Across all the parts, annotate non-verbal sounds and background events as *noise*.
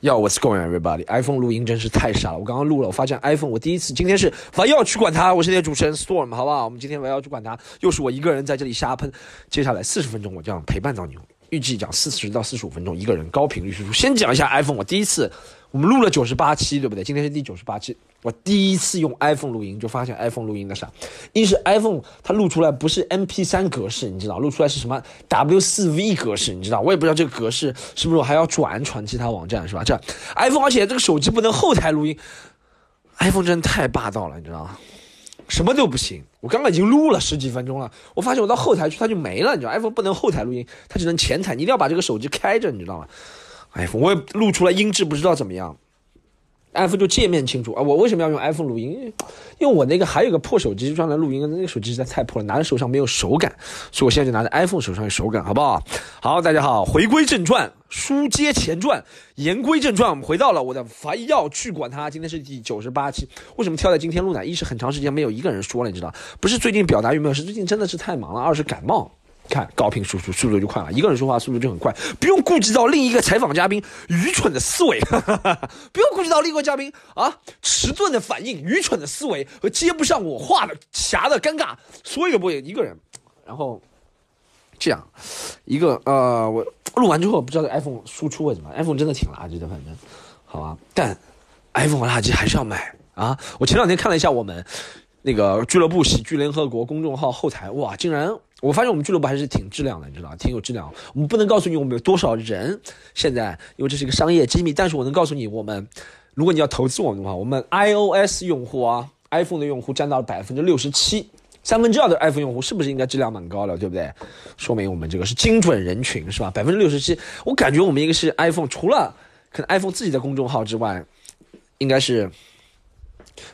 Yo, what's going everybody? iPhone 录音真是太傻了。我刚刚录了，我发现 iPhone 我第一次今天是还要去管它。我是你的主持人 Storm，好不好？我们今天我要去管它，又是我一个人在这里瞎喷。接下来四十分钟，我这样陪伴到你，预计讲四十到四十五分钟，一个人高频率输出。先讲一下 iPhone，我第一次我们录了九十八期，对不对？今天是第九十八期。我第一次用 iPhone 录音，就发现 iPhone 录音的啥？一是 iPhone 它录出来不是 MP3 格式，你知道，录出来是什么 W4V 格式，你知道？我也不知道这个格式是不是我还要转传其他网站，是吧？这 iPhone，而且这个手机不能后台录音，iPhone 真的太霸道了，你知道吗？什么都不行。我刚刚已经录了十几分钟了，我发现我到后台去它就没了，你知道？iPhone 不能后台录音，它只能前台，你一定要把这个手机开着，你知道吗？iPhone 我也录出来音质不知道怎么样。iPhone 就界面清楚啊！我为什么要用 iPhone 录音？因为我那个还有个破手机专门录音，那个手机实在太破了，拿在手上没有手感，所以我现在就拿着 iPhone 手上有手感，好不好？好，大家好，回归正传，书接前传，言归正传，我们回到了我的凡要去管它。今天是第九十八期，为什么挑在今天录呢？一是很长时间没有一个人说了，你知道，不是最近表达欲没有，是最近真的是太忙了；二是感冒。看高频输出速度就快了，一个人说话速度就很快，不用顾及到另一个采访嘉宾愚蠢的思维，*laughs* 不用顾及到另一个嘉宾啊迟钝的反应、愚蠢的思维和接不上我话的狭的尴尬，所有的播音一个人，然后这样一个呃，我录完之后不知道 iPhone 输出为什么，iPhone 真的挺垃圾的，反正好吧，但 iPhone 垃圾还是要买啊！我前两天看了一下我们那个俱乐部喜剧联合国公众号后台，哇，竟然。我发现我们俱乐部还是挺质量的，你知道挺有质量。我们不能告诉你我们有多少人现在，因为这是一个商业机密。但是我能告诉你，我们如果你要投资我们的话，我们 iOS 用户啊，iPhone 的用户占到了百分之六十七，三分之二的 iPhone 用户是不是应该质量蛮高的，对不对？说明我们这个是精准人群，是吧？百分之六十七，我感觉我们一个是 iPhone，除了可能 iPhone 自己的公众号之外，应该是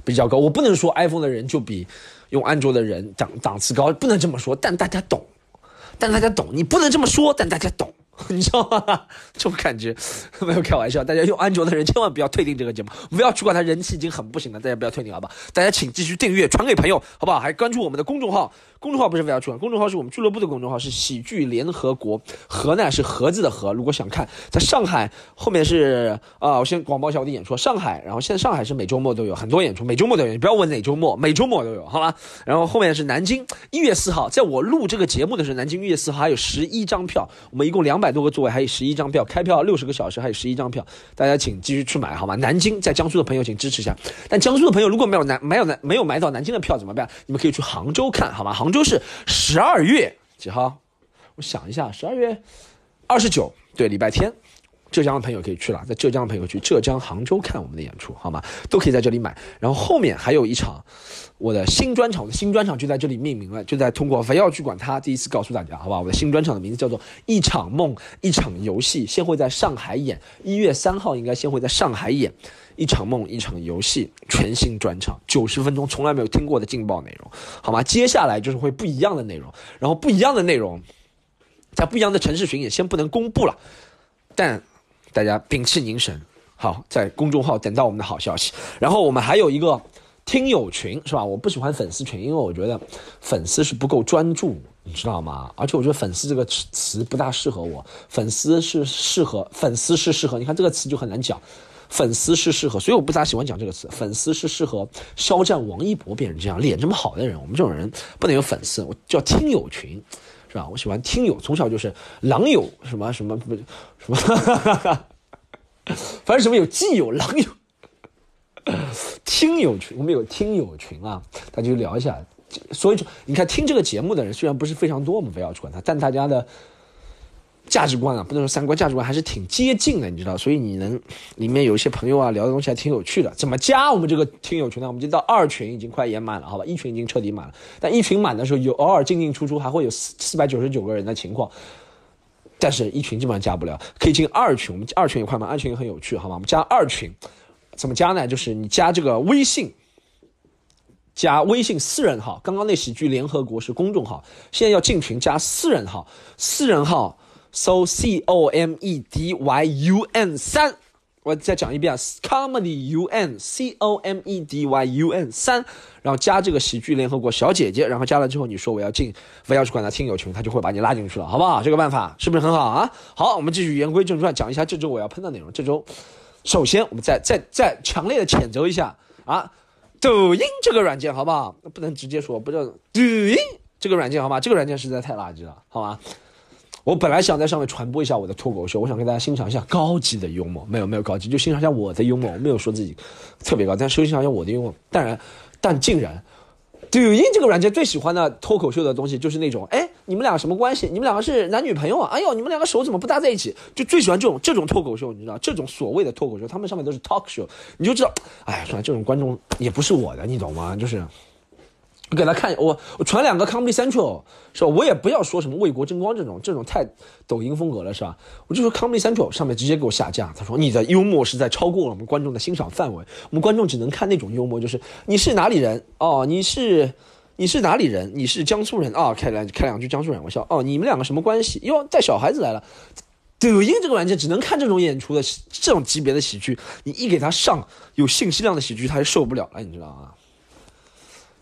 比较高。我不能说 iPhone 的人就比。用安卓的人档档次高，不能这么说，但大家懂，但大家懂，你不能这么说，但大家懂。*laughs* 你知道吗？这种感觉没有开玩笑。大家用安卓的人千万不要退订这个节目，不要去管它人气已经很不行了。大家不要退订，好吧？大家请继续订阅，传给朋友，好不好？还关注我们的公众号，公众号不是不要去公众号是我们俱乐部的公众号，是喜剧联合国。盒呢是盒子的盒。如果想看，在上海后面是啊，我先广播一下我的演出。上海，然后现在上海是每周末都有很多演出，每周末都有。你不要问哪周末，每周末都有，好吧？然后后面是南京，一月四号，在我录这个节目的时候，南京一月四号还有十一张票，我们一共两百。多个座位，还有十一张票，开票六十个小时，还有十一张票，大家请继续去买，好吗？南京在江苏的朋友请支持一下，但江苏的朋友如果没有南没有南没有买到南京的票怎么办？你们可以去杭州看，好吗？杭州是十二月几号？我想一下，十二月二十九，对，礼拜天。浙江的朋友可以去了，在浙江的朋友去浙江杭州看我们的演出，好吗？都可以在这里买。然后后面还有一场我的新专场，我的新专场就在这里命名了，就在通过非要去管它，第一次告诉大家，好吧？我的新专场的名字叫做《一场梦，一场游戏》，先会在上海演，一月三号应该先会在上海演《一场梦，一场游戏》全新专场，九十分钟，从来没有听过的劲爆内容，好吗？接下来就是会不一样的内容，然后不一样的内容，在不一样的城市巡演，先不能公布了，但。大家屏气凝神，好，在公众号等到我们的好消息。然后我们还有一个听友群，是吧？我不喜欢粉丝群，因为我觉得粉丝是不够专注，你知道吗？而且我觉得粉丝这个词不大适合我。粉丝是适合，粉丝是适合。你看这个词就很难讲，粉丝是适合，所以我不咋喜欢讲这个词。粉丝是适合肖战、王一博、别人这样脸这么好的人，我们这种人不能有粉丝，我叫听友群。是吧？我喜欢听友，从小就是狼友，什么什么不什么，*laughs* 反正什么有基友、狼友、听友群，我们有听友群啊，大家就聊一下。所以就，你看听这个节目的人虽然不是非常多，我们不要去管他，但大家的。价值观啊，不能说三观，价值观还是挺接近的，你知道，所以你能里面有一些朋友啊，聊的东西还挺有趣的。怎么加我们这个听友群呢？我们就到二群已经快也满了，好吧？一群已经彻底满了，但一群满的时候有偶尔进进出出，还会有四四百九十九个人的情况，但是一群基本上加不了，可以进二群。我们二群也快满，二群也很有趣，好吗？我们加二群，怎么加呢？就是你加这个微信，加微信私人号，刚刚那喜剧联合国是公众号，现在要进群加私人号，私人号。搜 C O M E D Y U N 三，我再讲一遍，Comedy U N C O M E D Y U N 三，然后加这个喜剧联合国小姐姐，然后加了之后，你说我要进，非要去管他听友群，他就会把你拉进去了，好不好？这个办法是不是很好啊？好，我们继续言归正传，讲一下这周我要喷的内容。这周首先我们再再再强烈的谴责一下啊，抖音这个软件好不好？不能直接说，不叫抖音这个软件好吗？这个软件实在太垃圾了，好吗？我本来想在上面传播一下我的脱口秀，我想跟大家欣赏一下高级的幽默，没有没有高级，就欣赏一下我的幽默，我没有说自己特别高，但是欣赏一下我的幽默。当然，但竟然，抖音这个软件最喜欢的脱口秀的东西就是那种，哎，你们俩什么关系？你们两个是男女朋友啊？哎呦，你们两个手怎么不搭在一起？就最喜欢这种这种脱口秀，你知道，这种所谓的脱口秀，他们上面都是 talk show，你就知道，哎，算了，这种观众也不是我的，你懂吗？就是。给他看，我我传两个 Comedy Central 是吧？我也不要说什么为国争光这种，这种太抖音风格了是吧？我就说 Comedy Central 上面直接给我下架，他说你的幽默实在超过了我们观众的欣赏范围，我们观众只能看那种幽默，就是你是哪里人哦？你是你是哪里人？你是江苏人啊？开两开两句江苏人玩笑哦？你们两个什么关系？哟，带小孩子来了，抖音这个软件只能看这种演出的这种级别的喜剧，你一给他上有信息量的喜剧，他就受不了了，你知道吗？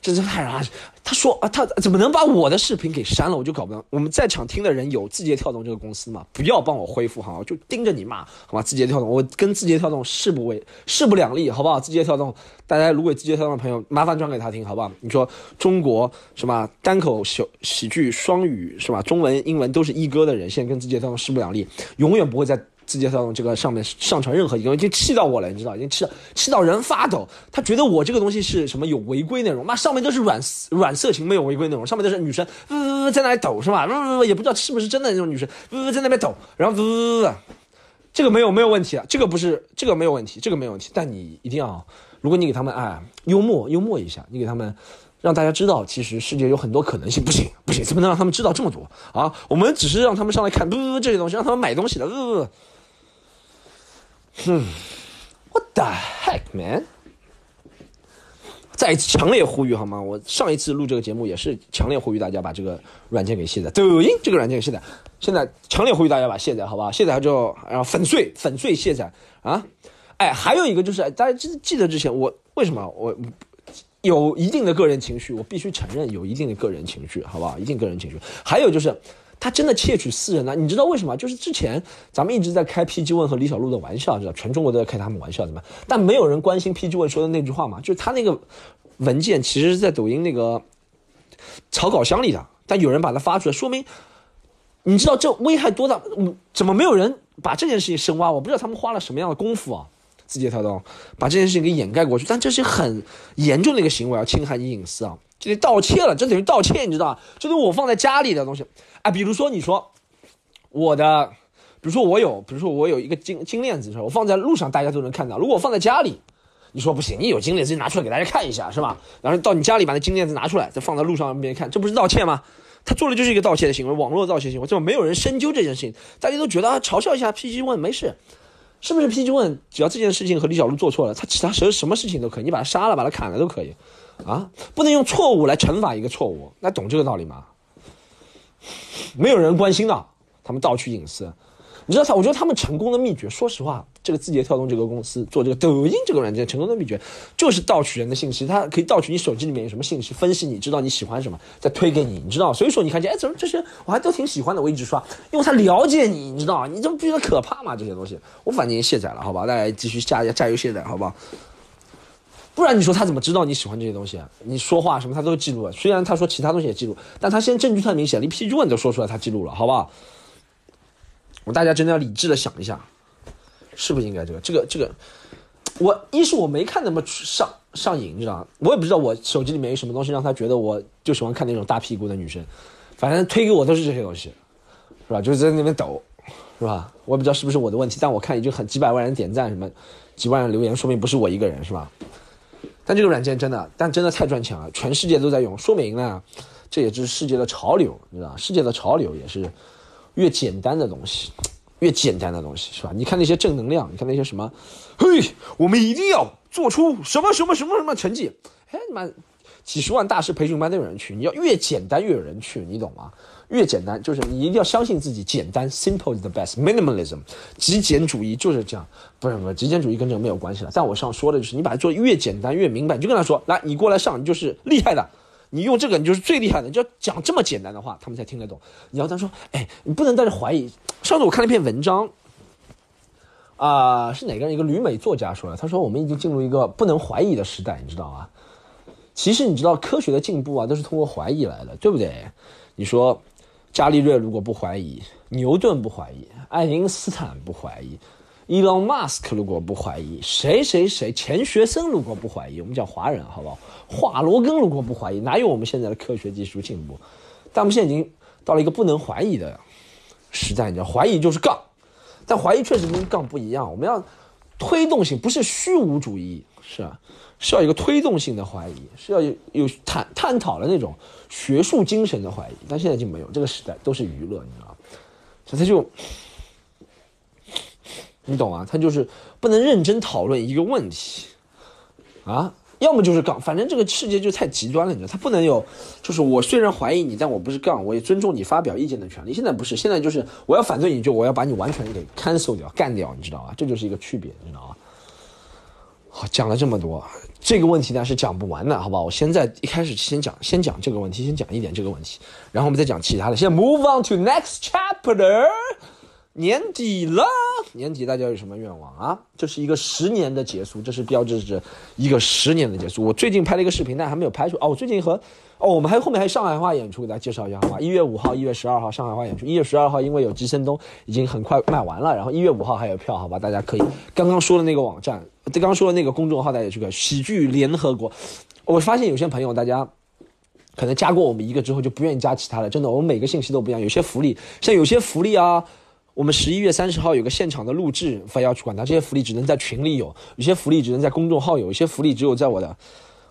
真是太垃圾！他说啊，他怎么能把我的视频给删了？我就搞不懂。我们在场听的人有字节跳动这个公司吗？不要帮我恢复哈，就盯着你骂好吧？字节跳动，我跟字节跳动势不为势不两立，好不好？字节跳动，大家如果字节跳动的朋友，麻烦转给他听，好不好？你说中国什么单口喜喜剧双语是吧？中文英文都是一哥的人，现在跟字节跳动势不两立，永远不会在。字节跳动这个上面上传任何一个，已经气到我了，你知道，已经气气到人发抖。他觉得我这个东西是什么有违规内容？妈，上面都是软软色情，没有违规内容，上面都是女生呜呜呜在那里抖，是吧？呜呜呜也不知道是不是真的那种女生呜呜在那边抖，然后呜呜呜，这个没有没有问题啊，这个不是这个没有问题，这个没有问题。但你一定要，如果你给他们哎幽默幽默一下，你给他们让大家知道，其实世界有很多可能性。不行不行，怎么能让他们知道这么多啊？我们只是让他们上来看呜呜这些东西，让他们买东西的呜呜。哼，What the heck, man！再一次强烈呼吁好吗？我上一次录这个节目也是强烈呼吁大家把这个软件给卸载，抖音这个软件卸载。现在强烈呼吁大家把卸载，好吧？卸载之后，然后粉碎，粉碎卸载啊！哎，还有一个就是，大家记记得之前我为什么我有一定的个人情绪？我必须承认有一定的个人情绪，好不好？一定个人情绪。还有就是。他真的窃取私人呢？你知道为什么？就是之前咱们一直在开 PGone 和李小璐的玩笑，知道全中国都在开他们玩笑，怎么？但没有人关心 PGone 说的那句话嘛？就是他那个文件其实是在抖音那个草稿箱里的，但有人把它发出来，说明你知道这危害多大？怎么没有人把这件事情深挖？我不知道他们花了什么样的功夫啊！字节跳动把这件事情给掩盖过去，但这是很严重的一个行为，要侵害你隐私啊！就得道歉了，这等于道歉，你知道吧？这是我放在家里的东西。啊，比如说你说我的，比如说我有，比如说我有一个金金链子，是吧？我放在路上大家都能看到。如果我放在家里，你说不行，你有金链子拿出来给大家看一下，是吧？然后到你家里把那金链子拿出来，再放在路上让别人看，这不是盗窃吗？他做的就是一个盗窃的行为，网络盗窃行为，这么没有人深究这件事情，大家都觉得啊，嘲笑一下 PG 问没事，是不是 PG 问？只要这件事情和李小璐做错了，他其他什什么事情都可以，你把他杀了，把他砍了都可以，啊，不能用错误来惩罚一个错误，那懂这个道理吗？没有人关心的，他们盗取隐私，你知道他？我觉得他们成功的秘诀，说实话，这个字节跳动这个公司做这个抖音这个软件成功的秘诀，就是盗取人的信息。它可以盗取你手机里面有什么信息，分析你知道你喜欢什么，再推给你，你知道？所以说你看见，哎，怎么这些我还都挺喜欢的，我一直刷，因为他了解你，你知道？你这不觉得可怕吗？这些东西，我反正也卸载了，好吧？大家继续加加油卸载，好不好？不然你说他怎么知道你喜欢这些东西啊？你说话什么他都记录了。虽然他说其他东西也记录，但他现在证据太明显，连 PG One 都说出来他记录了，好不好？我大家真的要理智的想一下，是不是应该这个？这个这个，我一是我没看那么上上瘾，你知道吗？我也不知道我手机里面有什么东西让他觉得我就喜欢看那种大屁股的女生，反正推给我都是这些东西，是吧？就是在那边抖，是吧？我也不知道是不是我的问题，但我看已经很几百万人点赞，什么几万人留言，说明不是我一个人，是吧？但这个软件真的，但真的太赚钱了，全世界都在用，说明呢，这也是世界的潮流，你知道世界的潮流也是越简单的东西，越简单的东西是吧？你看那些正能量，你看那些什么，嘿，我们一定要做出什么什么什么什么成绩，哎，妈，几十万大师培训班都有人去，你要越简单越有人去，你懂吗？越简单就是你一定要相信自己，简单，simple is the best，minimalism，极简主义就是这样，不是不是，极简主义跟这个没有关系了。但我上说的就是你把它做越简单越明白，你就跟他说，来，你过来上，你就是厉害的，你用这个你就是最厉害的，你就要讲这么简单的话，他们才听得懂。你要他说，哎，你不能带着怀疑。上次我看了一篇文章，啊，是哪个人？一个旅美作家说的。他说我们已经进入一个不能怀疑的时代，你知道吗？其实你知道科学的进步啊，都是通过怀疑来的，对不对？你说，伽利略如果不怀疑，牛顿不怀疑，爱因斯坦不怀疑伊隆马斯克如果不怀疑，谁谁谁钱学森如果不怀疑，我们讲华人好不好？华罗庚如果不怀疑，哪有我们现在的科学技术进步？但我们现在已经到了一个不能怀疑的时代，你知道，怀疑就是杠。但怀疑确实跟杠不一样，我们要推动性，不是虚无主义，是吧？是要一个推动性的怀疑，是要有有探探讨的那种学术精神的怀疑。但现在就没有，这个时代都是娱乐，你知道吗？所以他就，你懂啊？他就是不能认真讨论一个问题，啊。要么就是杠，反正这个世界就太极端了，你知道，他不能有，就是我虽然怀疑你，但我不是杠，我也尊重你发表意见的权利。现在不是，现在就是我要反对你，就我要把你完全给 cancel 掉，干掉，你知道吗？这就是一个区别，你知道吗？好，讲了这么多，这个问题呢是讲不完的，好吧？我现在一开始先讲，先讲这个问题，先讲一点这个问题，然后我们再讲其他的。现在 move on to next chapter。年底了，年底大家有什么愿望啊？这是一个十年的结束，这是标志着一个十年的结束。我最近拍了一个视频，但还没有拍出。哦，我最近和哦，我们还有后面还有上海话演出，给大家介绍一下好吧？一月五号、一月十二号上海话演出。一月十二号因为有吉森东，已经很快卖完了。然后一月五号还有票，好吧？大家可以刚刚说的那个网站，刚刚说的那个公众号，大家去看喜剧联合国。我发现有些朋友，大家可能加过我们一个之后就不愿意加其他的，真的，我们每个信息都不一样。有些福利，像有些福利啊。我们十一月三十号有个现场的录制，非要去管它。这些福利只能在群里有，有些福利只能在公众号有，有些福利只有在我的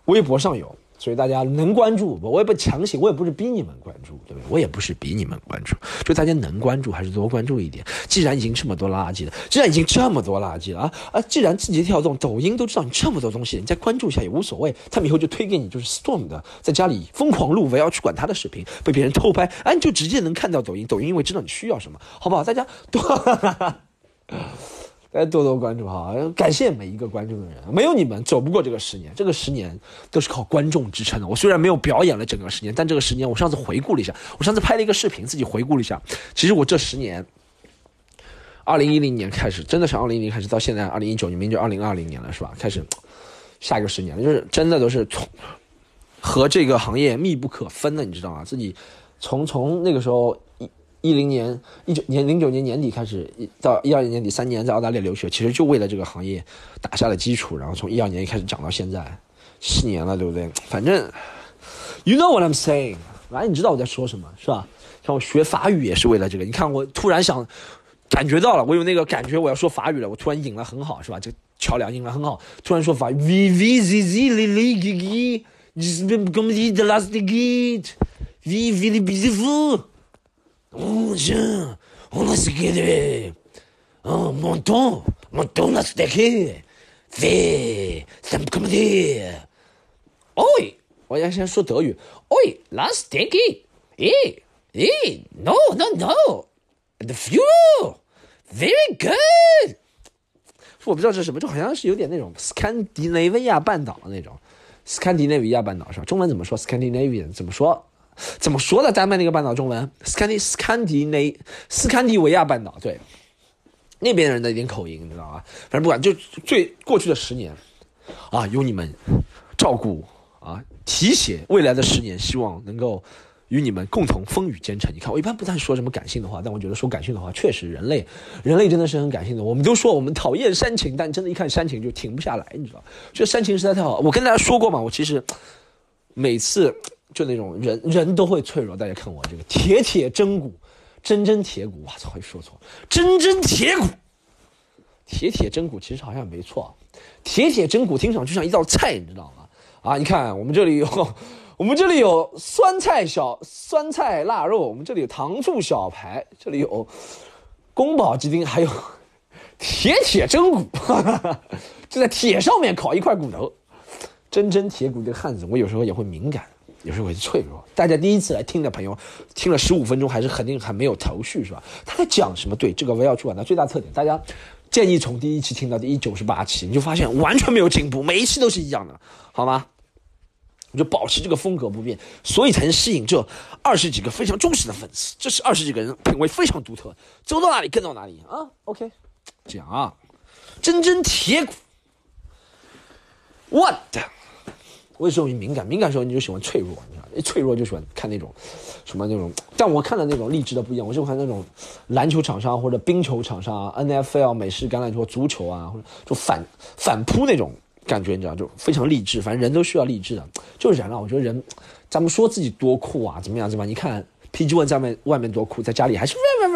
微博上有。所以大家能关注，我也不强行，我也不是逼你们关注，对不对？我也不是逼你们关注，就大家能关注还是多关注一点。既然已经这么多垃圾了，既然已经这么多垃圾了啊啊！既然字节跳动、抖音都知道你这么多东西，你再关注一下也无所谓。他们以后就推给你，就是 Storm 的在家里疯狂录，我要去管他的视频被别人偷拍，哎，你就直接能看到抖音。抖音因为知道你需要什么，好不好？大家多。*laughs* 大家多多关注哈，感谢每一个关注的人，没有你们走不过这个十年，这个十年都是靠观众支撑的。我虽然没有表演了整个十年，但这个十年我上次回顾了一下，我上次拍了一个视频，自己回顾了一下，其实我这十年，二零一零年开始，真的是二零一零开始到现在二零一九年，明年就二零二零年了，是吧？开始下一个十年了，就是真的都是从和这个行业密不可分的，你知道吗？自己从从那个时候。一零年、一九年、零九年年底开始，到一二年年底三年在澳大利亚留学，其实就为了这个行业打下了基础。然后从一二年一开始讲到现在，七年了，对不对？反正，you know what I'm saying，反正你知道我在说什么，是吧？像我学法语也是为了这个。你看，我突然想感觉到了，我有那个感觉，我要说法语了。我突然引了很好，是吧？这个桥梁引了很好，突然说法语。，v v z z l l g g，this is the last gate. V V beautiful. Oh, tiens, on a ce qu'il Oh, mon ton, mon ton a stecké. Fais, ça me comme dire. Oi, 我要先说德语。Oi, la stecky. Eh, eh, no, no, no. The fuel. Very good. 我不知道这是什么，就好像是有点那种斯堪的纳维亚半岛的那种。斯堪的纳维亚半岛是吧？中文怎么说？Scandinavian 怎么说？怎么说的？丹麦那个半岛中文，斯堪迪斯堪迪内斯堪迪维亚半岛，对，那边人的一点口音，你知道吧？反正不管，就最过去的十年，啊，有你们照顾啊，提携未来的十年，希望能够与你们共同风雨兼程。你看，我一般不太说什么感性的话，但我觉得说感性的话，确实人类，人类真的是很感性的。我们都说我们讨厌煽情，但真的一看煽情就停不下来，你知道？就煽情实在太好。我跟大家说过嘛，我其实每次。就那种人人都会脆弱，大家看我这个铁铁真骨，真真铁骨，我操，说错，真真铁骨，铁铁真骨其实好像没错，铁铁真骨听上去像一道菜，你知道吗？啊，你看我们这里有，我们这里有酸菜小酸菜腊肉，我们这里有糖醋小排，这里有宫保鸡丁，还有铁铁真骨，哈 *laughs* 哈就在铁上面烤一块骨头，真真铁骨这个汉子，我有时候也会敏感。有时候会脆弱。大家第一次来听的朋友，听了十五分钟还是肯定还没有头绪，是吧？他在讲什么？对，这个围绕出版的最大特点，大家建议从第一期听到第一九十八期，你就发现完全没有进步，每一期都是一样的，好吗？你就保持这个风格不变，所以才能吸引这二十几个非常忠实的粉丝。这是二十几个人品味非常独特，走到哪里跟到哪里啊。OK，讲啊，真真铁骨。我的，为什么敏感？敏感时候你就喜欢脆弱，你知道？一脆弱就喜欢看那种什么那种。但我看的那种励志的不一样，我喜欢那种篮球场上或者冰球场上啊，NFL 美式橄榄球、足球啊，或者就反反扑那种感觉，你知道？就非常励志。反正人都需要励志的，就是人啊。我觉得人，咱们说自己多酷啊，怎么样，对吧？你看 PG One 在外面外面多酷，在家里还是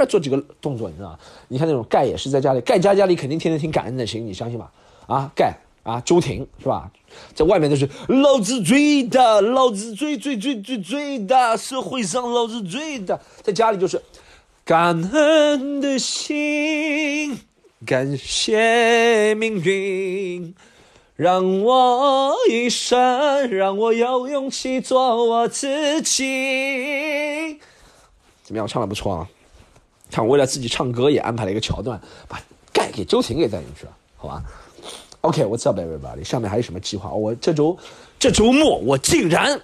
做几个动作，你知道？你看那种盖也是在家里，盖家家里肯定天天听感恩的心，你相信吧？啊，盖。啊，周婷是吧？在外面都是老子最大，老子最最最最最大，社会上老子最大。在家里就是感恩的心，感谢命运，让我一生，让我有勇气做我自己。怎么样？唱的不错啊！看，为了自己唱歌也安排了一个桥段，把盖给周婷给带进去了，好吧？OK，What's up, everybody？下面还有什么计划？我这周这周末我竟然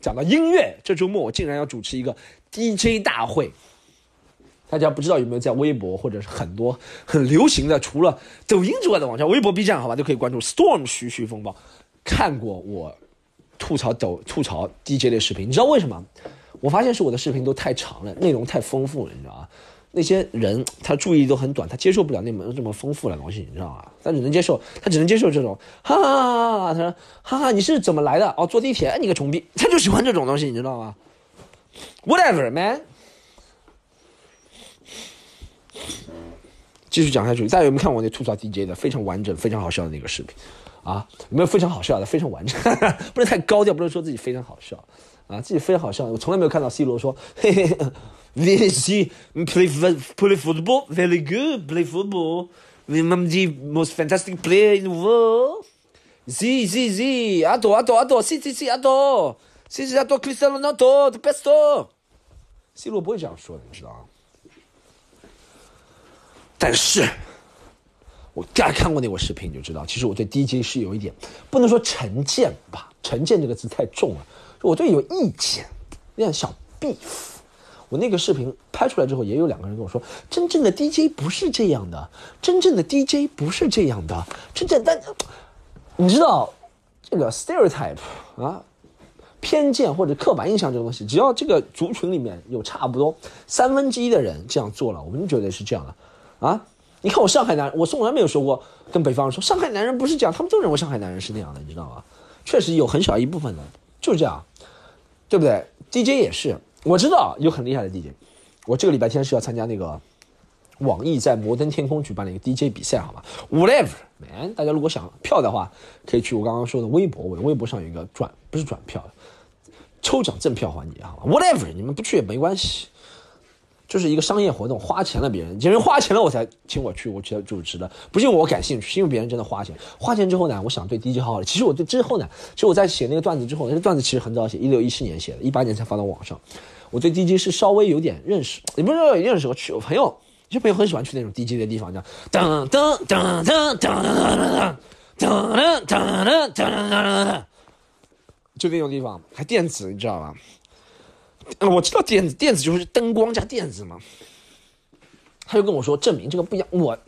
讲到音乐，这周末我竟然要主持一个 DJ 大会。大家不知道有没有在微博或者是很多很流行的除了抖音之外的网站，微博、B 站，好吧，都可以关注 Storm 徐徐风暴。看过我吐槽抖吐槽 DJ 的视频，你知道为什么？我发现是我的视频都太长了，内容太丰富了，你知道吗？那些人他注意力都很短，他接受不了那么这么丰富的东西，你知道吗？他只能接受，他只能接受这种，哈哈哈哈！他说，哈哈，你是怎么来的？哦，坐地铁，你个穷逼！*laughs* 他就喜欢这种东西，你知道吗？Whatever, man。继续讲下去，大家有没有看我那吐槽 DJ 的非常完整、非常好笑的那个视频？啊，有没有非常好笑的？非常完整，*laughs* 不能太高调，不能说自己非常好笑啊，自己非常好笑。我从来没有看到 C 罗说，嘿嘿。*laughs* This play play football very good. Play football. I'm the most fantastic player in the world. Z Z Z. Adoro adoro adoro. C C C adoro. C C adoro Cristiano Ronaldo the best. C 罗不会这样说的，你知道吗？但是，我大家看过那个视频你就知道，其实我对第一集是有一点不能说成见吧，成见这个字太重了，我对有意见，有点小 beef。我那个视频拍出来之后，也有两个人跟我说：“真正的 DJ 不是这样的，真正的 DJ 不是这样的，真正但你知道这个 stereotype 啊，偏见或者刻板印象这个东西，只要这个族群里面有差不多三分之一的人这样做了，我们觉得是这样的啊。你看我上海男，我从来没有说过跟北方人说上海男人不是这样，他们都认为上海男人是那样的，你知道吗？确实有很小一部分的就是这样，对不对？DJ 也是。”我知道有很厉害的 DJ，我这个礼拜天是要参加那个网易在摩登天空举办的一个 DJ 比赛，好吧？Whatever，man，大家如果想票的话，可以去我刚刚说的微博，我的微博上有一个转，不是转票，抽奖赠票环节，好吧？Whatever，你们不去也没关系，就是一个商业活动，花钱了别人，别人花钱了我才请我去，我去主持的，不是因为我感兴趣，是因为别人真的花钱，花钱之后呢，我想对 DJ 好好的。其实我对之后呢，其实我在写那个段子之后，那个段子其实很早写，一六一七年写的，一八年才发到网上。我对 DJ 是稍微有点认识，也不是说认识，我去我朋友，有些朋友很喜欢去那种 DJ 的地方，叫噔噔噔噔噔噔噔噔噔噔噔噔，就那种地方，还电子，你知道吧？我知道电子，电子就是灯光加电子嘛。他就跟我说，证明这个不一样，我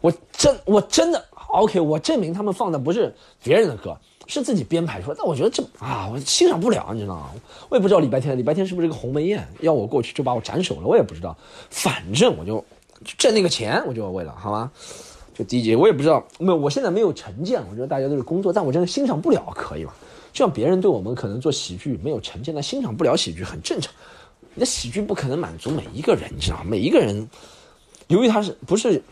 我真我真的 OK，我证明他们放的不是别人的歌。是自己编排出来，但我觉得这啊，我欣赏不了，你知道吗？我也不知道礼拜天，礼拜天是不是一个鸿门宴，要我过去就把我斩首了，我也不知道。反正我就挣那个钱，我就为了好吗？就 DJ，我也不知道，没有，我现在没有成见，我觉得大家都是工作，但我真的欣赏不了，可以吗？就像别人对我们可能做喜剧没有成见，但欣赏不了喜剧很正常。你的喜剧不可能满足每一个人，你知道吗？每一个人，由于他是不是？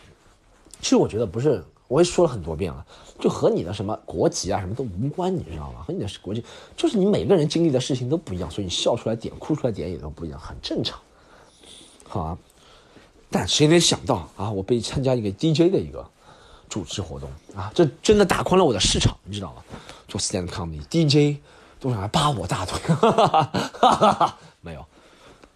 其实我觉得不是。我也说了很多遍了，就和你的什么国籍啊什么都无关，你知道吗？和你的国籍，就是你每个人经历的事情都不一样，所以你笑出来点、哭出来点也都不一样，很正常，好啊。但谁能想到啊，我被参加一个 DJ 的一个主持活动啊，这真的打宽了我的市场，你知道吗？做 stand comedy，DJ 都想来扒我大腿，哈哈哈哈没有，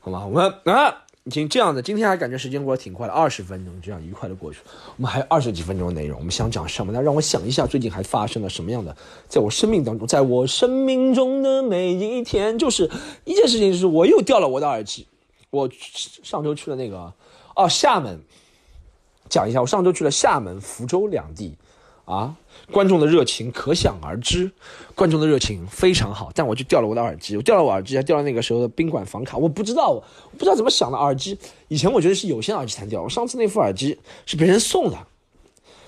好吗？我们啊。已经这样的，今天还感觉时间过得挺快的，二十分钟这样愉快的过去。我们还有二十几分钟的内容，我们想讲什么呢？让我想一下，最近还发生了什么样的，在我生命当中，在我生命中的每一天，就是一件事情，就是我又掉了我的耳机。我上周去了那个，哦，厦门，讲一下，我上周去了厦门、福州两地，啊，观众的热情可想而知，观众的热情非常好。但我就掉了我的耳机，我掉了我耳机，还掉了那个时候的宾馆房卡，我不知道，我不知道怎么想的。耳机以前我觉得是有线耳机才掉，我上次那副耳机是别人送的，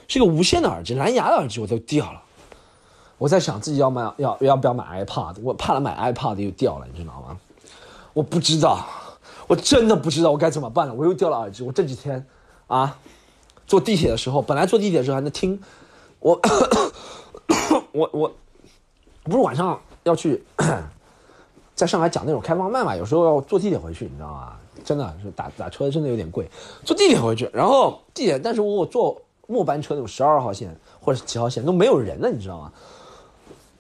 是个无线的耳机，蓝牙的耳机我都掉了。我在想自己要买要要不要买 iPad，我怕了买 iPad 又掉了，你知道吗？我不知道，我真的不知道我该怎么办了。我又掉了耳机，我这几天啊。坐地铁的时候，本来坐地铁的时候还能听，我 *coughs* 我我，不是晚上要去在上海讲那种开放麦嘛？有时候要坐地铁回去，你知道吗？真的是打打车真的有点贵，坐地铁回去，然后地铁，但是我坐末班车那种十二号线或者是几号线都没有人了，你知道吗？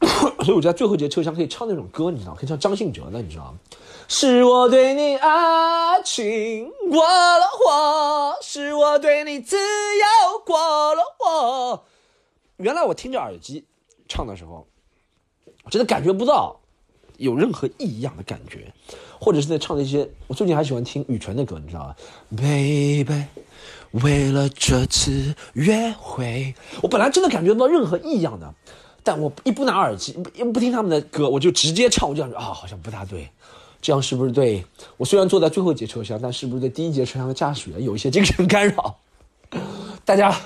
*coughs* 所以我在最后一节车厢可以唱那种歌，你知道，可以唱张信哲的，你知道吗？是我对你爱情过了火，是我对你自由过了火。原来我听着耳机唱的时候，我真的感觉不到有任何异样的感觉，或者是在唱那些。我最近还喜欢听羽泉的歌，你知道吧？Baby，为了这次约会，我本来真的感觉不到任何异样的，但我一不拿耳机，一不听他们的歌，我就直接唱，我就感觉啊，好像不大对。这样是不是对我虽然坐在最后一节车厢，但是不是对第一节车厢的驾驶员有一些精神干扰？*laughs* 大家，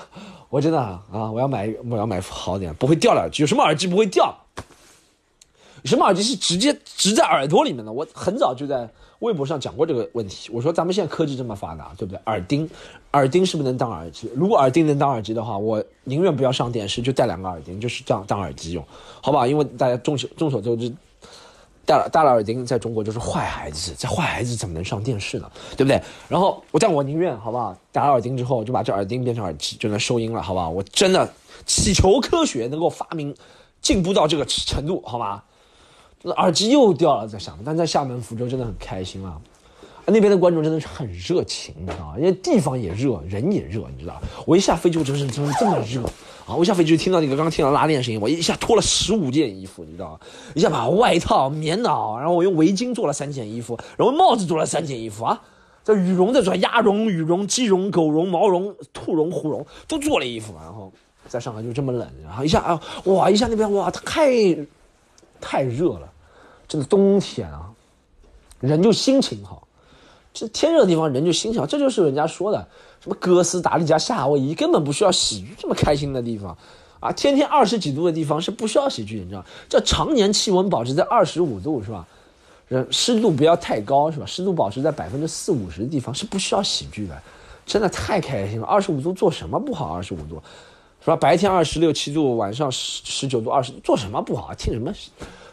我真的啊，我要买，我要买副好点，不会掉的耳机。有什么耳机不会掉？什么耳机是直接直在耳朵里面的？我很早就在微博上讲过这个问题。我说咱们现在科技这么发达，对不对？耳钉，耳钉是不是能当耳机？如果耳钉能当耳机的话，我宁愿不要上电视，就戴两个耳钉，就是这样当耳机用，好吧？因为大家众所众所周知。戴了戴了耳钉，在中国就是坏孩子，这坏孩子怎么能上电视呢？对不对？然后我但我宁愿好不好？戴了耳钉之后，就把这耳钉变成耳机，就能收音了，好不好？我真的祈求科学能够发明进步到这个程度，好吧？那耳机又掉了，在厦门，但在厦门、福州真的很开心了！那边的观众真的是很热情，你知道？因为地方也热，人也热，你知道我一下飞机，我就是怎么这么热？啊！我一下飞机就听到那个刚刚听到拉链声音，我一下脱了十五件衣服，你知道吗？一下把外套、棉袄，然后我用围巾做了三件衣服，然后帽子做了三件衣服啊！这羽绒的做鸭绒、羽绒、鸡绒、狗绒、毛绒、兔绒、狐绒都做了衣服，然后在上海就这么冷，然后一下啊，哇！一下那边哇，太太热了，真的冬天啊，人就心情好，这天热的地方人就心想，这就是人家说的。什么哥斯达黎加、夏威夷根本不需要喜剧，这么开心的地方，啊，天天二十几度的地方是不需要喜剧，你知道？这常年气温保持在二十五度是吧？人湿度不要太高是吧？湿度保持在百分之四五十的地方是不需要喜剧的，真的太开心了。二十五度做什么不好？二十五度，是吧？白天二十六七度，晚上十十九度、二十做什么不好？听什么？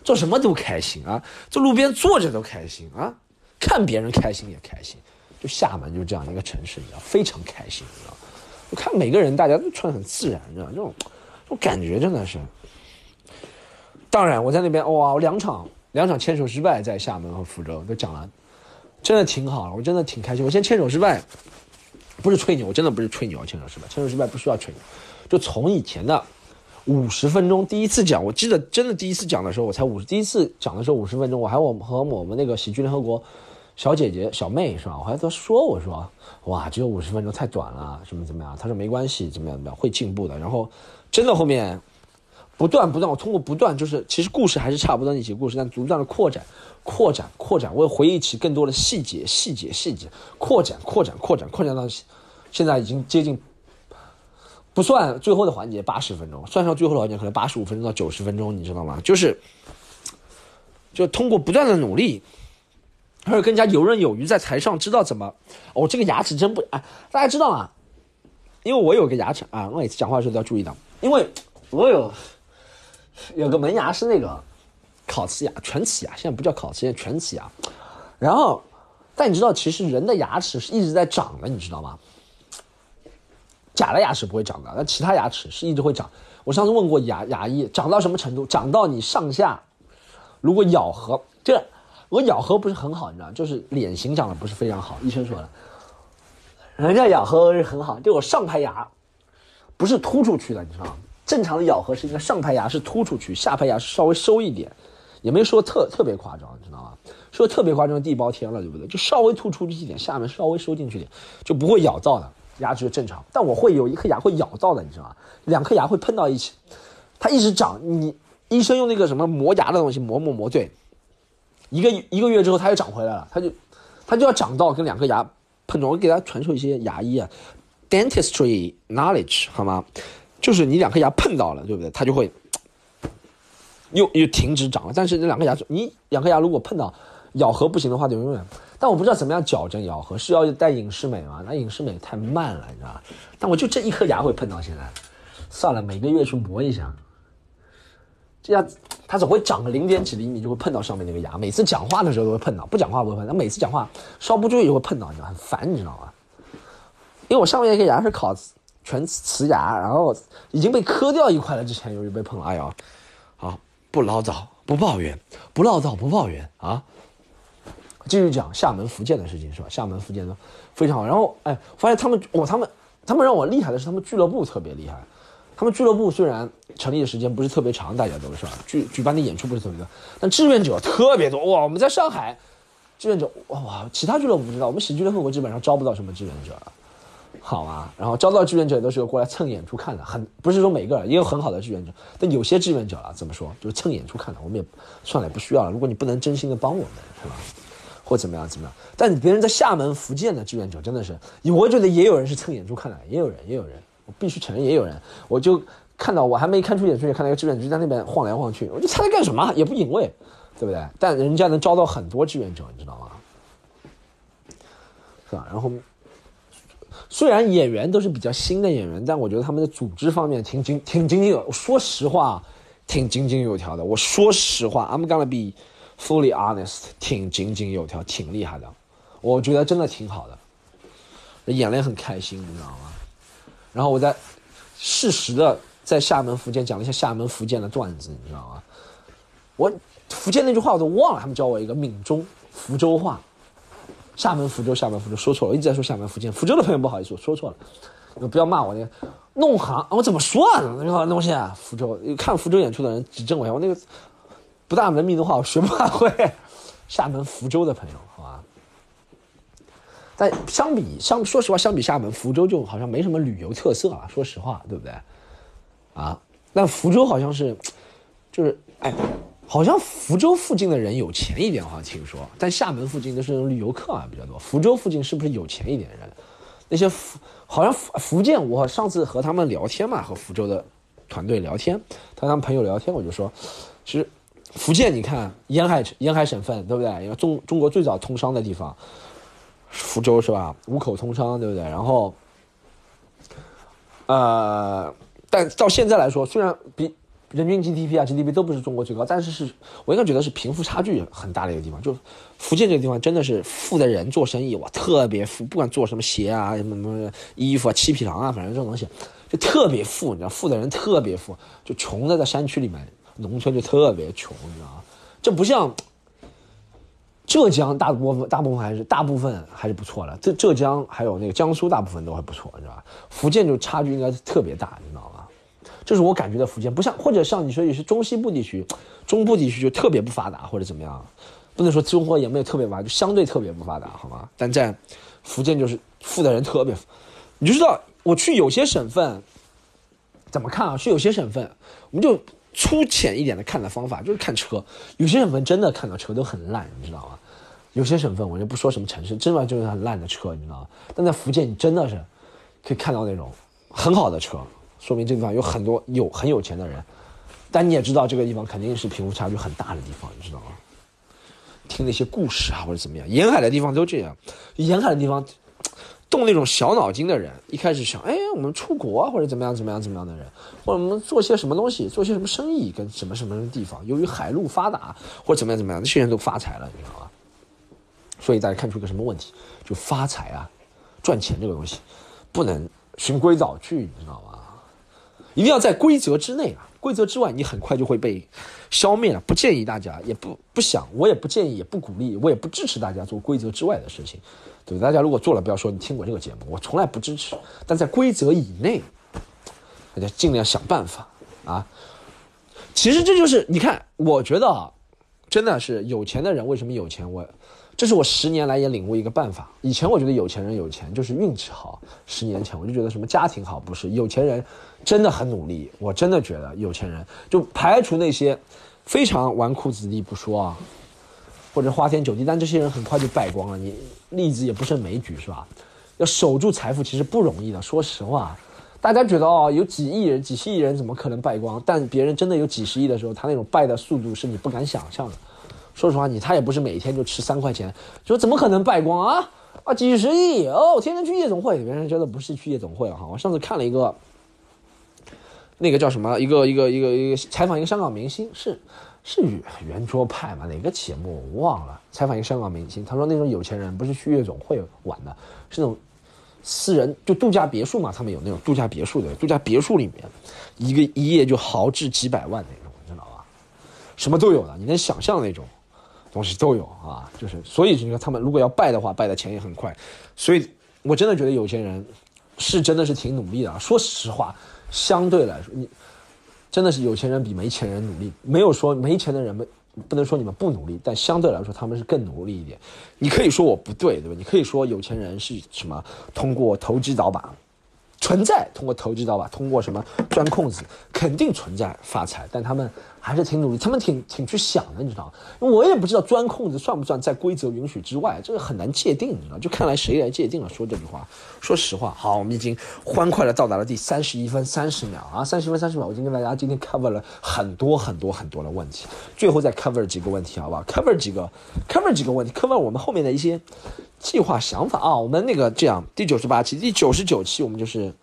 做什么都开心啊！在路边坐着都开心啊！看别人开心也开心。就厦门就这样一个城市，你知道，非常开心，你知道。我看每个人大家都穿很自然，你知道，这种这种感觉真的是。当然，我在那边哇，我两场两场牵手失败，在厦门和福州都讲了，真的挺好，我真的挺开心。我先牵手失败，不是吹牛，我真的不是吹牛，牵手失败，牵手失败不需要吹牛，就从以前的五十分钟第一次讲，我记得真的第一次讲的时候，我才五十，第一次讲的时候五十分钟，我还我和我们那个喜剧联合国。小姐姐、小妹是吧？我还在说，我说，哇，只有五十分钟太短了，什么怎么样？他说没关系，怎么样怎么样，会进步的。然后，真的后面不断不断，我通过不断，就是其实故事还是差不多那些故事，但不断的扩展、扩展、扩展，我也回忆起更多的细节、细节、细节，扩展、扩展、扩展、扩展到现在已经接近不算最后的环节八十分钟，算上最后的环节可能八十五分钟到九十分钟，你知道吗？就是，就通过不断的努力。还有更加游刃有余，在台上知道怎么，哦，这个牙齿真不哎，大家知道吗？因为我有个牙齿啊，我每次讲话的时候都要注意的，因为我有有个门牙是那个烤瓷牙、全瓷牙，现在不叫烤瓷，现在全瓷牙。然后，但你知道，其实人的牙齿是一直在长的，你知道吗？假的牙齿不会长的，那其他牙齿是一直会长。我上次问过牙牙医，长到什么程度？长到你上下如果咬合这。我咬合不是很好，你知道，就是脸型长得不是非常好。医生说了，人家咬合是很好，就我上排牙不是突出去的，你知道吗？正常的咬合是应该上排牙是突出去，下排牙是稍微收一点，也没说特特别夸张，你知道吗？说特别夸张地包天了，对不对？就稍微突出一点，下面稍微收进去点，就不会咬到的。牙齿正常，但我会有一颗牙会咬到的，你知道吗？两颗牙会碰到一起，它一直长，你医生用那个什么磨牙的东西磨磨磨，对，一个一个月之后它又长回来了，它就它就要长到跟两颗牙碰撞。我给大家传授一些牙医啊，dentistry knowledge 好吗？就是你两颗牙碰到了，对不对？它就会又又停止长了。但是那两颗牙，你两颗牙如果碰到咬合不行的话，就永远。但我不知道怎么样矫正咬合，是要带隐适美吗？那隐适美太慢了，你知道吧？但我就这一颗牙会碰到，现在算了，每个月去磨一下。这样它总会长个零点几厘米，就会碰到上面那个牙。每次讲话的时候都会碰到，不讲话不会碰。那每次讲话稍不注意就会碰到，你知道很烦，你知道吗？因为我上面那个牙是烤全瓷牙，然后已经被磕掉一块了。之前由于被碰了，哎呀，好不唠叨，不抱怨，不唠叨，不抱怨啊。继续讲厦门福建的事情是吧？厦门福建的非常好。然后哎，发现他们我他们他们让我厉害的是他们俱乐部特别厉害。他们俱乐部虽然成立的时间不是特别长，大家都是吧？举举办的演出不是特别多，但志愿者特别多哇！我们在上海，志愿者哇哇，其他俱乐部不知道，我们喜剧联合国基本上招不到什么志愿者，好啊？然后招到志愿者都是过来蹭演出看的，很不是说每个人也有很好的志愿者，但有些志愿者啊，怎么说就是蹭演出看的，我们也算了也不需要了。如果你不能真心的帮我们，是吧？或怎么样怎么样？但别人在厦门、福建的志愿者真的是，我觉得也有人是蹭演出看的，也有人，也有人。必须承认，也有人，我就看到我还没看出演出，就看到一个志愿者就在那边晃来晃去，我就猜他干什么，也不隐晦，对不对？但人家能招到很多志愿者，你知道吗？是吧？然后，虽然演员都是比较新的演员，但我觉得他们的组织方面挺井挺井井有，说实话，挺井井有条的。我说实话，I'm gonna be fully honest，挺井井有条，挺厉害的。我觉得真的挺好的，演了也很开心，你知道吗？然后我在适时的在厦门、福建讲了一下厦门、福建的段子，你知道吗？我福建那句话我都忘了，他们教我一个闽中福州话，厦门、福州、厦门、福州说错了，一直在说厦门、福建。福州的朋友不好意思，我说错了，你不要骂我那个弄行，我怎么说啊？那个东西啊，福州看福州演出的人指正我一下，我那个不大文明的话我学不大会。厦门、福州的朋友，但相比相说实话，相比厦门、福州就好像没什么旅游特色了。说实话，对不对？啊，但福州好像是，就是哎，好像福州附近的人有钱一点，好像听说。但厦门附近都是旅游客啊比较多。福州附近是不是有钱一点的人？那些福好像福福建，我上次和他们聊天嘛，和福州的团队聊天，和他们朋友聊天，我就说，其实福建你看沿海沿海省份，对不对？因为中中国最早通商的地方。福州是吧？五口通商，对不对？然后，呃，但到现在来说，虽然比人均 GDP 啊 GDP 都不是中国最高，但是是我应该觉得是贫富差距很大的一个地方。就福建这个地方，真的是富的人做生意哇，特别富，不管做什么鞋啊、什么什么衣服啊、七匹狼啊，反正这种东西就特别富。你知道，富的人特别富，就穷的在山区里面，农村就特别穷，你知道吗？这不像。浙江大部分大部分还是大部分还是不错的，浙浙江还有那个江苏大部分都还不错，你知道吧？福建就差距应该是特别大，你知道吗？就是我感觉的福建，不像或者像你说也是中西部地区，中部地区就特别不发达或者怎么样，不能说中国也没有特别发达，就相对特别不发达，好吗？但在福建就是富的人特别，你就知道我去有些省份怎么看啊？去有些省份我们就。粗浅一点的看的方法就是看车，有些省份真的看到车都很烂，你知道吗？有些省份我就不说什么城市，真的就是很烂的车，你知道吗？但在福建，你真的是可以看到那种很好的车，说明这地方有很多有很有钱的人。但你也知道，这个地方肯定是贫富差距很大的地方，你知道吗？听那些故事啊，或者怎么样，沿海的地方都这样，沿海的地方。动那种小脑筋的人，一开始想，哎，我们出国，或者怎么样怎么样怎么样的人，或者我们做些什么东西，做些什么生意，跟什么什么地方，由于海路发达或者怎么样怎么样，那些人都发财了，你知道吗？所以大家看出一个什么问题？就发财啊，赚钱这个东西，不能循规蹈矩，你知道吗？一定要在规则之内啊，规则之外，你很快就会被消灭了。不建议大家，也不不想，我也不建议，也不鼓励，我也不支持大家做规则之外的事情。对，大家如果做了，不要说你听过这个节目，我从来不支持。但在规则以内，大家尽量想办法啊。其实这就是你看，我觉得啊，真的是有钱的人为什么有钱？我这是我十年来也领悟一个办法。以前我觉得有钱人有钱就是运气好，十年前我就觉得什么家庭好不是，有钱人真的很努力。我真的觉得有钱人就排除那些非常纨绔子弟不说啊，或者花天酒地，但这些人很快就败光了。你例子也不胜枚举，是吧？要守住财富其实不容易的。说实话，大家觉得哦，有几亿人、几十亿人怎么可能败光？但别人真的有几十亿的时候，他那种败的速度是你不敢想象的。说实话，你他也不是每天就吃三块钱，说怎么可能败光啊？啊，几十亿哦，天天去夜总会，别人觉得不是去夜总会哈。我上次看了一个，那个叫什么？一个一个一个一个采访一个香港明星，是是圆圆桌派嘛？哪个节目我忘了？采访一个香港明星，他说那种有钱人不是去夜总会玩的，是那种私人就度假别墅嘛？他们有那种度假别墅的，度假别墅里面一个一夜就豪掷几百万那种，你知道吧？什么都有的，你能想象那种。东西都有啊，就是所以你说他们如果要败的话，败的钱也很快，所以我真的觉得有钱人是真的是挺努力的。说实话，相对来说，你真的是有钱人比没钱人努力。没有说没钱的人们不能说你们不努力，但相对来说他们是更努力一点。你可以说我不对，对吧？你可以说有钱人是什么通过投机倒把。存在通过投机倒把，通过什么钻空子，肯定存在发财，但他们还是挺努力，他们挺挺去想的，你知道吗？我也不知道钻空子算不算在规则允许之外，这个很难界定，你知道？就看来谁来界定了？说这句话，说实话，好，我们已经欢快的到达了第三十一分三十秒啊，三十分三十秒，我已经跟大家今天 cover 了很多很多很多的问题，最后再 cover 几个问题，好不好？cover 几个，cover 几个问题，cover 我们后面的一些。计划想法啊，我们那个这样，第九十八期、第九十九期，我们就是，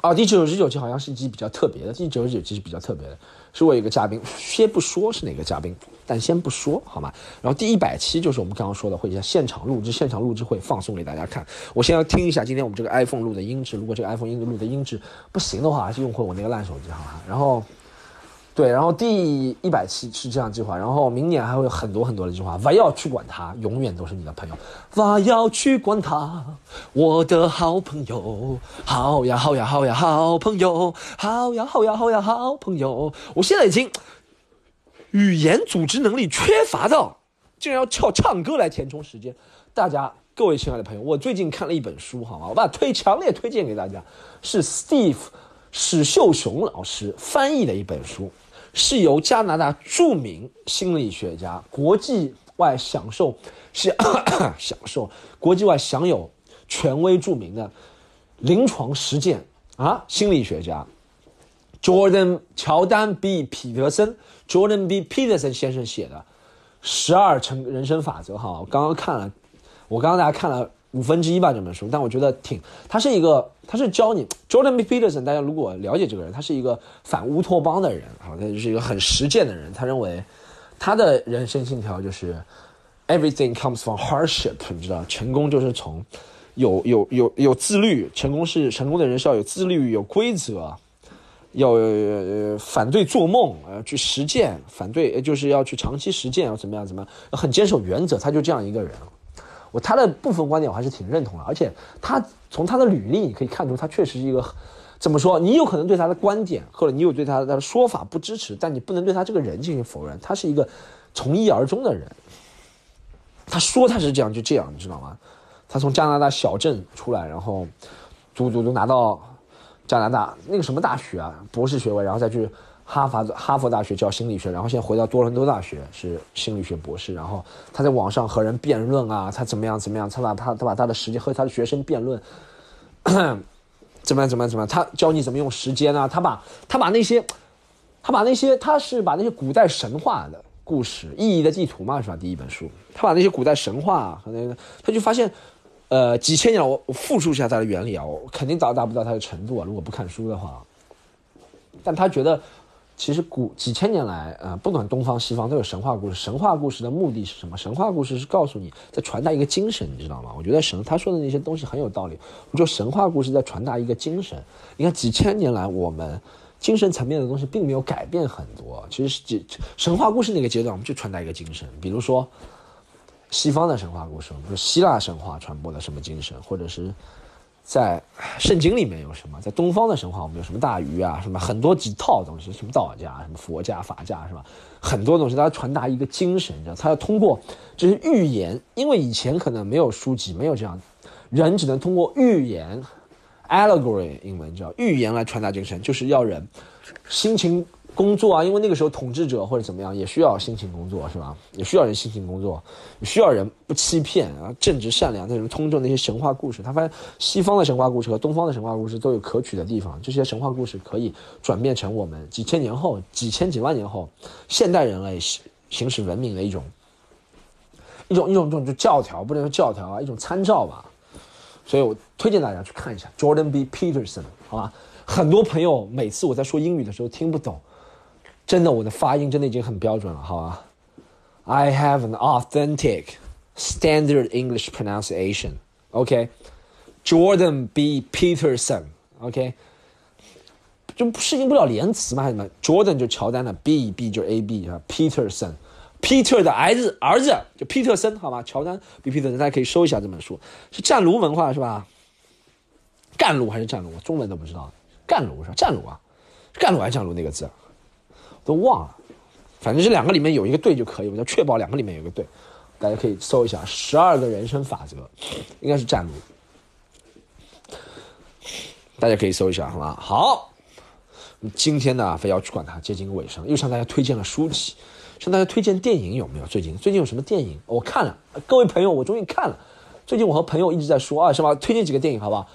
啊，第九十九期好像是一期比较特别的，第九十九期是比较特别的，是我一个嘉宾，先不说是哪个嘉宾，但先不说好吗？然后第一百期就是我们刚刚说的会现场录制，现场录制会放送给大家看。我先要听一下今天我们这个 iPhone 录的音质，如果这个 iPhone 音录的音质不行的话，还是用回我那个烂手机好吗？然后。对，然后第一百期是这样计划，然后明年还会有很多很多的计划。不要去管他，永远都是你的朋友。不要去管他，我的好朋友，好呀好呀好呀好朋友，好呀好呀好呀好朋友。我现在已经语言组织能力缺乏到，竟然要靠唱歌来填充时间。大家各位亲爱的朋友，我最近看了一本书，好吗？我把推强烈推荐给大家，是 Steve 史秀雄老师翻译的一本书。是由加拿大著名心理学家、国际外享受享 *coughs* 享受国际外享有权威著名的临床实践啊心理学家 Jordan 乔丹 B 彼得森 Jordan B Peterson 先生写的十二成人生法则哈，我刚刚看了，我刚刚大家看了。五分之一吧这本书，但我觉得挺，他是一个，他是教你 Jordan Peterson，大家如果了解这个人，他是一个反乌托邦的人，啊，他就是一个很实践的人。他认为他的人生信条就是 Everything comes from hardship，你知道，成功就是从有有有有自律，成功是成功的人是要有自律、有规则，要反对做梦，呃，去实践，反对就是要去长期实践，要怎么样怎么样，很坚守原则，他就这样一个人。他的部分观点我还是挺认同的，而且他从他的履历你可以看出，他确实是一个怎么说？你有可能对他的观点或者你有对他的说法不支持，但你不能对他这个人进行否认。他是一个从一而终的人。他说他是这样就这样，你知道吗？他从加拿大小镇出来，然后足足足拿到加拿大那个什么大学啊，博士学位，然后再去。哈佛哈佛大学教心理学，然后现在回到多伦多大学是心理学博士。然后他在网上和人辩论啊，他怎么样怎么样？他把他他把他的时间和他的学生辩论，*coughs* 怎么样怎么样怎么样？他教你怎么用时间啊？他把他把那些他把那些他是把那些古代神话的故事，意义的地图嘛是吧？第一本书，他把那些古代神话和那个，他就发现，呃，几千年我我复述一下它的原理啊，我肯定达达不到他的程度啊，如果不看书的话。但他觉得。其实古几千年来，呃，不管东方西方都有神话故事。神话故事的目的是什么？神话故事是告诉你在传达一个精神，你知道吗？我觉得神他说的那些东西很有道理。我觉得神话故事在传达一个精神。你看几千年来，我们精神层面的东西并没有改变很多。其实是神话故事那个阶段，我们就传达一个精神。比如说西方的神话故事，比如希腊神话传播的什么精神，或者是在圣经里面有什么？在东方的神话，我们有什么大鱼啊？什么很多几套东西，什么道家、什么佛家、法家，是吧？很多东西，它传达一个精神，你知道，它要通过这是寓言，因为以前可能没有书籍，没有这样，人只能通过寓言 （allegory） 英文叫寓言来传达精神，就是要人心情工作啊，因为那个时候统治者或者怎么样也需要辛勤工作，是吧？也需要人辛勤工作，也需要人不欺骗啊，正直善良，那种通证那些神话故事。他发现西方的神话故事和东方的神话故事都有可取的地方，这些神话故事可以转变成我们几千年后、几千几万年后现代人类行行使文明的一种一种一种一种就教条，不能说教条啊，一种参照吧。所以我推荐大家去看一下 Jordan B. Peterson，好吧？很多朋友每次我在说英语的时候听不懂，真的我的发音真的已经很标准了，好吧？I have an authentic standard English pronunciation. OK, Jordan B. Peterson. OK，就适应不了连词吗？还是？什么？Jordan 就乔丹的，B B 就 A B 啊，Peterson。Peter 的儿子，儿子就皮特森，好吧？乔丹比皮特森，大家可以收一下这本书，是战卢文化是吧？干卢还是战卢？我中文都不知道，干卢是吧？战卢啊，干卢还是战卢那个字，都忘了。反正这两个里面有一个对就可以，我要确保两个里面有一个对。大家可以搜一下《十二个人生法则》，应该是战卢。大家可以搜一下，好吧？好，今天呢，非要去管它，接近尾声，又向大家推荐了书籍。向大家推荐电影有没有？最近最近有什么电影？我看了，各位朋友，我终于看了。最近我和朋友一直在说啊，是吧？推荐几个电影好不好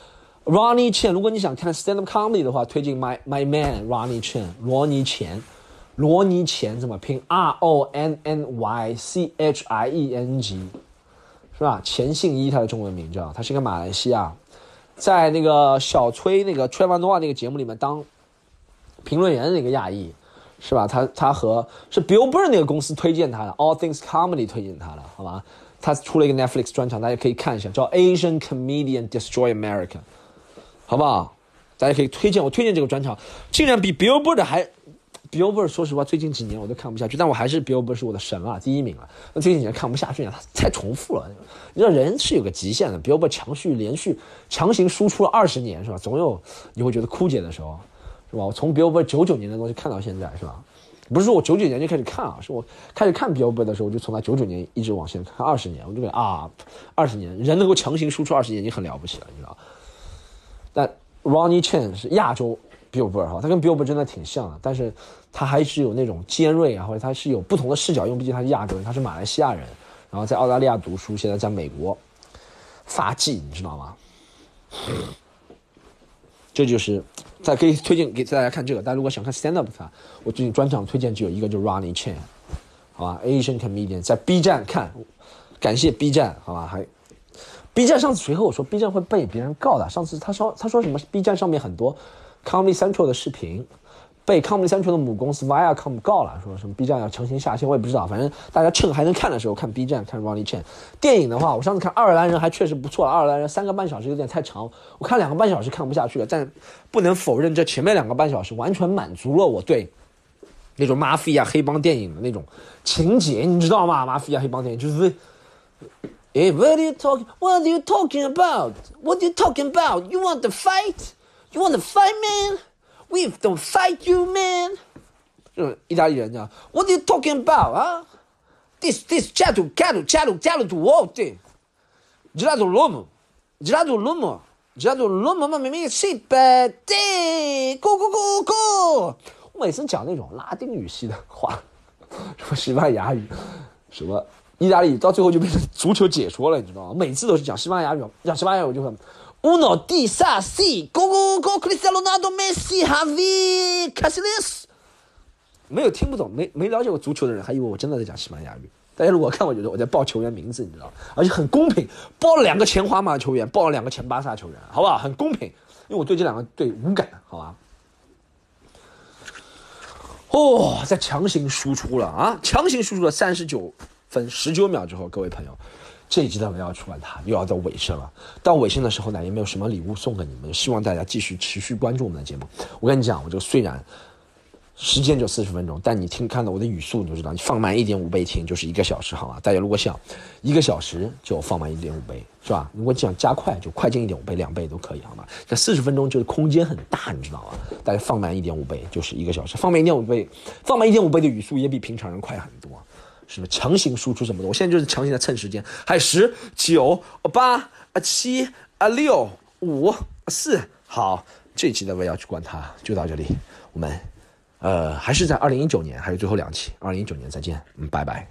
？Ronnie Chan，如果你想看 stand up comedy 的话，推荐 My My Man Ronnie Chan，罗尼钱，罗尼钱怎么拼？R O N N Y C H I E N G，是吧？钱信一，他的中文名叫，他是一个马来西亚，在那个小崔那个 Trevor Noah 那个节目里面当评论员的那个亚裔。是吧？他他和是 Billboard 那个公司推荐他的，All Things Comedy 推荐他的，好吧？他出了一个 Netflix 专场，大家可以看一下，叫 Asian Comedian Destroy America，好不好？大家可以推荐我推荐这个专场，竟然比 Billboard 还 Billboard 说实话，最近几年我都看不下去，但我还是 Billboard 是我的神了，第一名了。那最近几年看不下去他太重复了。你知道人是有个极限的，Billboard 强续连续强行输出了二十年，是吧？总有你会觉得枯竭的时候。是吧？我从 Billboard 九九年的东西看到现在，是吧？不是说我九九年就开始看啊，是我开始看 Billboard 的时候，我就从他九九年一直往前看二十年，我就觉得啊，二十年人能够强行输出二十年已经很了不起了，你知道？但 Ronnie Chan 是亚洲 Billboard 哈，他跟 Billboard 真的挺像的，但是他还是有那种尖锐啊，或者他是有不同的视角，因为毕竟他是亚洲人，他是马来西亚人，然后在澳大利亚读书，现在在美国发迹，你知道吗？这就是。再可以推荐给大家看这个，大家如果想看 stand up，我最近专场推荐只有一个，就是 Ronnie Chan，好吧，Asian comedian，在 B 站看，感谢 B 站，好吧，还 B 站上次谁和我说 B 站会被别人告的？上次他说他说什么 B 站上面很多 Comedy Central 的视频。被 Comedy Central 的母公司 Viacom 告了，说什么 B 站要强行下线，我也不知道。反正大家趁还能看的时候看 B 站，看 Ronnie Chan。电影的话，我上次看《爱尔兰人》还确实不错，《爱尔兰人》三个半小时有点太长，我看两个半小时看不下去了。但不能否认，这前面两个半小时完全满足了我对那种 mafia 黑帮电影的那种情节，你知道吗？？mafia 黑帮电影就是，哎，What are you talking? What are you talking about? What are you talking about? You want the fight? You wanna fight, man? We don't fight you, man。这种意大利人讲，What are you talking about 啊？This this gelato gelato gelato gelato what? Gelato l'uomo, gelato l'uomo, gelato l'uomo 嘛，明明是白的，go go go go。我每次讲那种拉丁语系的话，什么西班牙语，什么意大利，到最后就变成足球解说了，你知道吗？每次都是讲西班牙语，讲西班牙语我就很。Uno, di, sa, si, go, go, go, Cristiano Ronaldo, Messi, Javi, Casillas。没有听不懂、没没了解过足球的人，还以为我真的在讲西班牙语。大家如果看，我觉得我在报球员名字，你知道而且很公平，报了两个前皇马球员，报了两个前巴萨球员，好不好？很公平，因为我对这两个队无感，好吧？哦，在强行输出了啊！强行输出了三十九分十九秒之后，各位朋友。这一集的我要出完它，又要到尾声了。到尾声的时候呢，也没有什么礼物送给你们，希望大家继续持续关注我们的节目。我跟你讲，我这个虽然时间就四十分钟，但你听看到我的语速，你就知道，你放慢一点五倍听就是一个小时，好吗？大家如果想一个小时就放慢一点五倍，是吧？如果想加快就快进一点五倍，两倍都可以，好吗？这四十分钟就是空间很大，你知道吗？大家放慢一点五倍就是一个小时，放慢一点五倍，放慢一点五倍的语速也比平常人快很多，什么？强行输出什么的，我现在就是强行在蹭时间，还有十九八啊七啊六五四，好，这期的我要去管它，就到这里，我们。呃，还是在二零一九年，还有最后两期，二零一九年再见，嗯，拜拜。